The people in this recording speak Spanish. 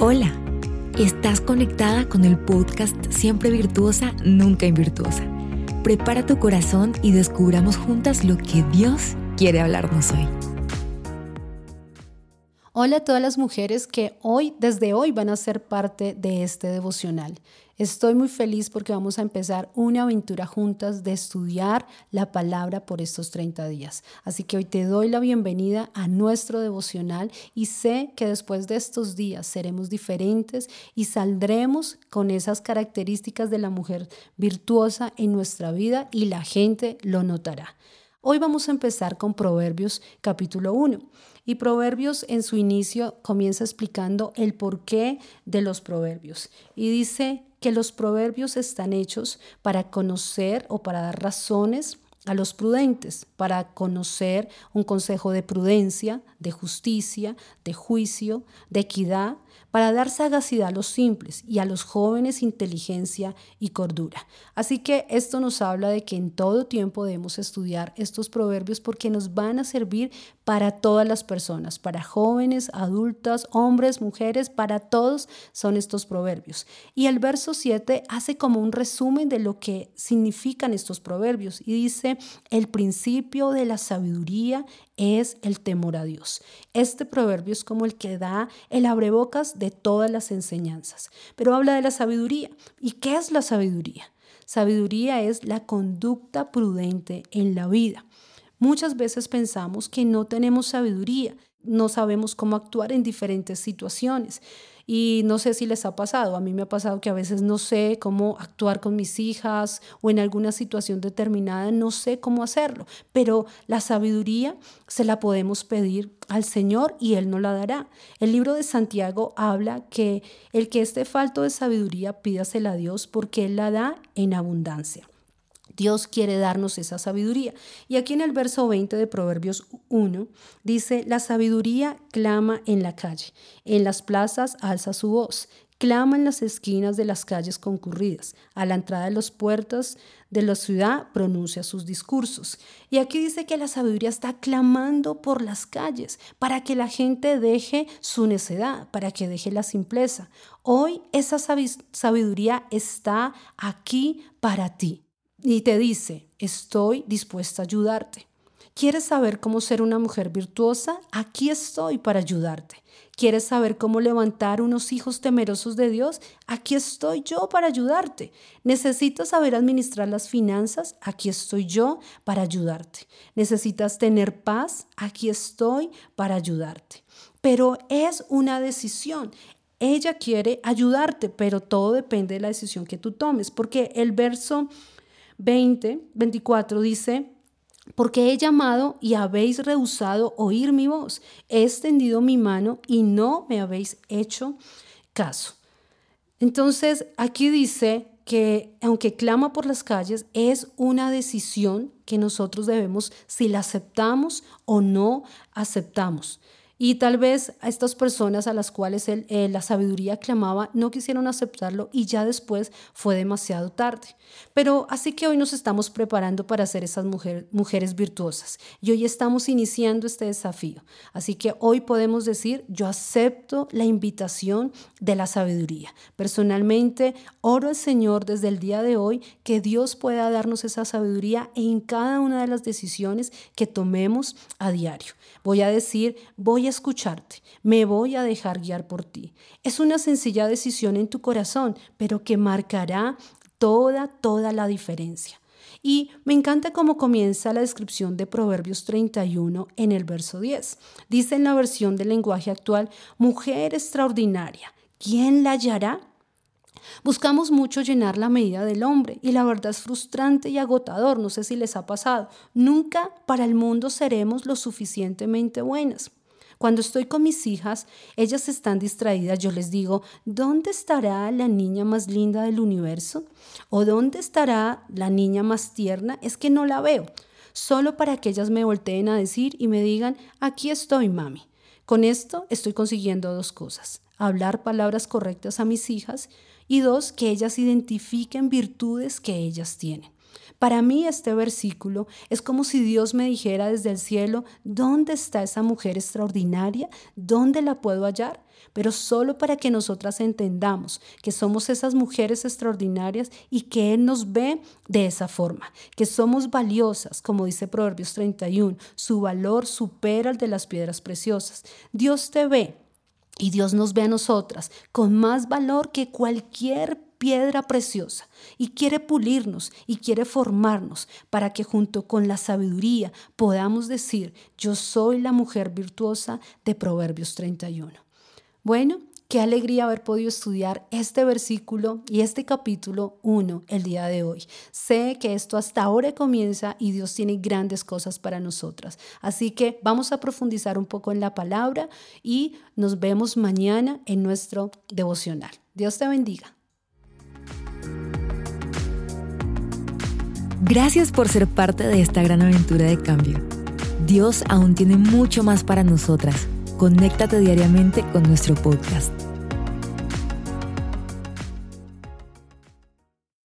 Hola, estás conectada con el podcast Siempre Virtuosa, Nunca Invirtuosa. Prepara tu corazón y descubramos juntas lo que Dios quiere hablarnos hoy. Hola a todas las mujeres que hoy, desde hoy, van a ser parte de este devocional. Estoy muy feliz porque vamos a empezar una aventura juntas de estudiar la palabra por estos 30 días. Así que hoy te doy la bienvenida a nuestro devocional y sé que después de estos días seremos diferentes y saldremos con esas características de la mujer virtuosa en nuestra vida y la gente lo notará. Hoy vamos a empezar con Proverbios capítulo 1. Y Proverbios en su inicio comienza explicando el porqué de los proverbios. Y dice que los proverbios están hechos para conocer o para dar razones a los prudentes, para conocer un consejo de prudencia, de justicia, de juicio, de equidad, para dar sagacidad a los simples y a los jóvenes inteligencia y cordura. Así que esto nos habla de que en todo tiempo debemos estudiar estos proverbios porque nos van a servir para todas las personas, para jóvenes, adultas, hombres, mujeres, para todos son estos proverbios. Y el verso 7 hace como un resumen de lo que significan estos proverbios y dice, el principio de la sabiduría es el temor a Dios. Este proverbio es como el que da el abrebocas de todas las enseñanzas, pero habla de la sabiduría. ¿Y qué es la sabiduría? Sabiduría es la conducta prudente en la vida. Muchas veces pensamos que no tenemos sabiduría, no sabemos cómo actuar en diferentes situaciones. Y no sé si les ha pasado, a mí me ha pasado que a veces no sé cómo actuar con mis hijas o en alguna situación determinada, no sé cómo hacerlo, pero la sabiduría se la podemos pedir al Señor y Él nos la dará. El libro de Santiago habla que el que esté falto de sabiduría pídasela a Dios porque Él la da en abundancia. Dios quiere darnos esa sabiduría. Y aquí en el verso 20 de Proverbios 1 dice, la sabiduría clama en la calle, en las plazas alza su voz, clama en las esquinas de las calles concurridas, a la entrada de las puertas de la ciudad pronuncia sus discursos. Y aquí dice que la sabiduría está clamando por las calles para que la gente deje su necedad, para que deje la simpleza. Hoy esa sabiduría está aquí para ti y te dice, estoy dispuesta a ayudarte. ¿Quieres saber cómo ser una mujer virtuosa? Aquí estoy para ayudarte. ¿Quieres saber cómo levantar unos hijos temerosos de Dios? Aquí estoy yo para ayudarte. ¿Necesitas saber administrar las finanzas? Aquí estoy yo para ayudarte. ¿Necesitas tener paz? Aquí estoy para ayudarte. Pero es una decisión. Ella quiere ayudarte, pero todo depende de la decisión que tú tomes, porque el verso 20, 24 dice, porque he llamado y habéis rehusado oír mi voz, he extendido mi mano y no me habéis hecho caso. Entonces, aquí dice que aunque clama por las calles, es una decisión que nosotros debemos si la aceptamos o no aceptamos. Y tal vez a estas personas a las cuales eh, la sabiduría clamaba no quisieron aceptarlo y ya después fue demasiado tarde. Pero así que hoy nos estamos preparando para ser esas mujeres virtuosas y hoy estamos iniciando este desafío. Así que hoy podemos decir, yo acepto la invitación de la sabiduría. Personalmente, oro al Señor desde el día de hoy que Dios pueda darnos esa sabiduría en cada una de las decisiones que tomemos a diario. Voy a decir, voy a escucharte, me voy a dejar guiar por ti. Es una sencilla decisión en tu corazón, pero que marcará toda, toda la diferencia. Y me encanta cómo comienza la descripción de Proverbios 31 en el verso 10. Dice en la versión del lenguaje actual, mujer extraordinaria, ¿quién la hallará? Buscamos mucho llenar la medida del hombre y la verdad es frustrante y agotador, no sé si les ha pasado. Nunca para el mundo seremos lo suficientemente buenas. Cuando estoy con mis hijas, ellas están distraídas, yo les digo, ¿dónde estará la niña más linda del universo? ¿O dónde estará la niña más tierna? Es que no la veo. Solo para que ellas me volteen a decir y me digan, aquí estoy, mami. Con esto estoy consiguiendo dos cosas. Hablar palabras correctas a mis hijas y dos, que ellas identifiquen virtudes que ellas tienen. Para mí este versículo es como si Dios me dijera desde el cielo, ¿dónde está esa mujer extraordinaria? ¿Dónde la puedo hallar? Pero solo para que nosotras entendamos que somos esas mujeres extraordinarias y que Él nos ve de esa forma, que somos valiosas, como dice Proverbios 31, su valor supera el de las piedras preciosas. Dios te ve y Dios nos ve a nosotras con más valor que cualquier piedra preciosa y quiere pulirnos y quiere formarnos para que junto con la sabiduría podamos decir, yo soy la mujer virtuosa de Proverbios 31. Bueno, Qué alegría haber podido estudiar este versículo y este capítulo 1 el día de hoy. Sé que esto hasta ahora comienza y Dios tiene grandes cosas para nosotras. Así que vamos a profundizar un poco en la palabra y nos vemos mañana en nuestro devocional. Dios te bendiga. Gracias por ser parte de esta gran aventura de cambio. Dios aún tiene mucho más para nosotras. Conéctate diariamente con nuestro podcast.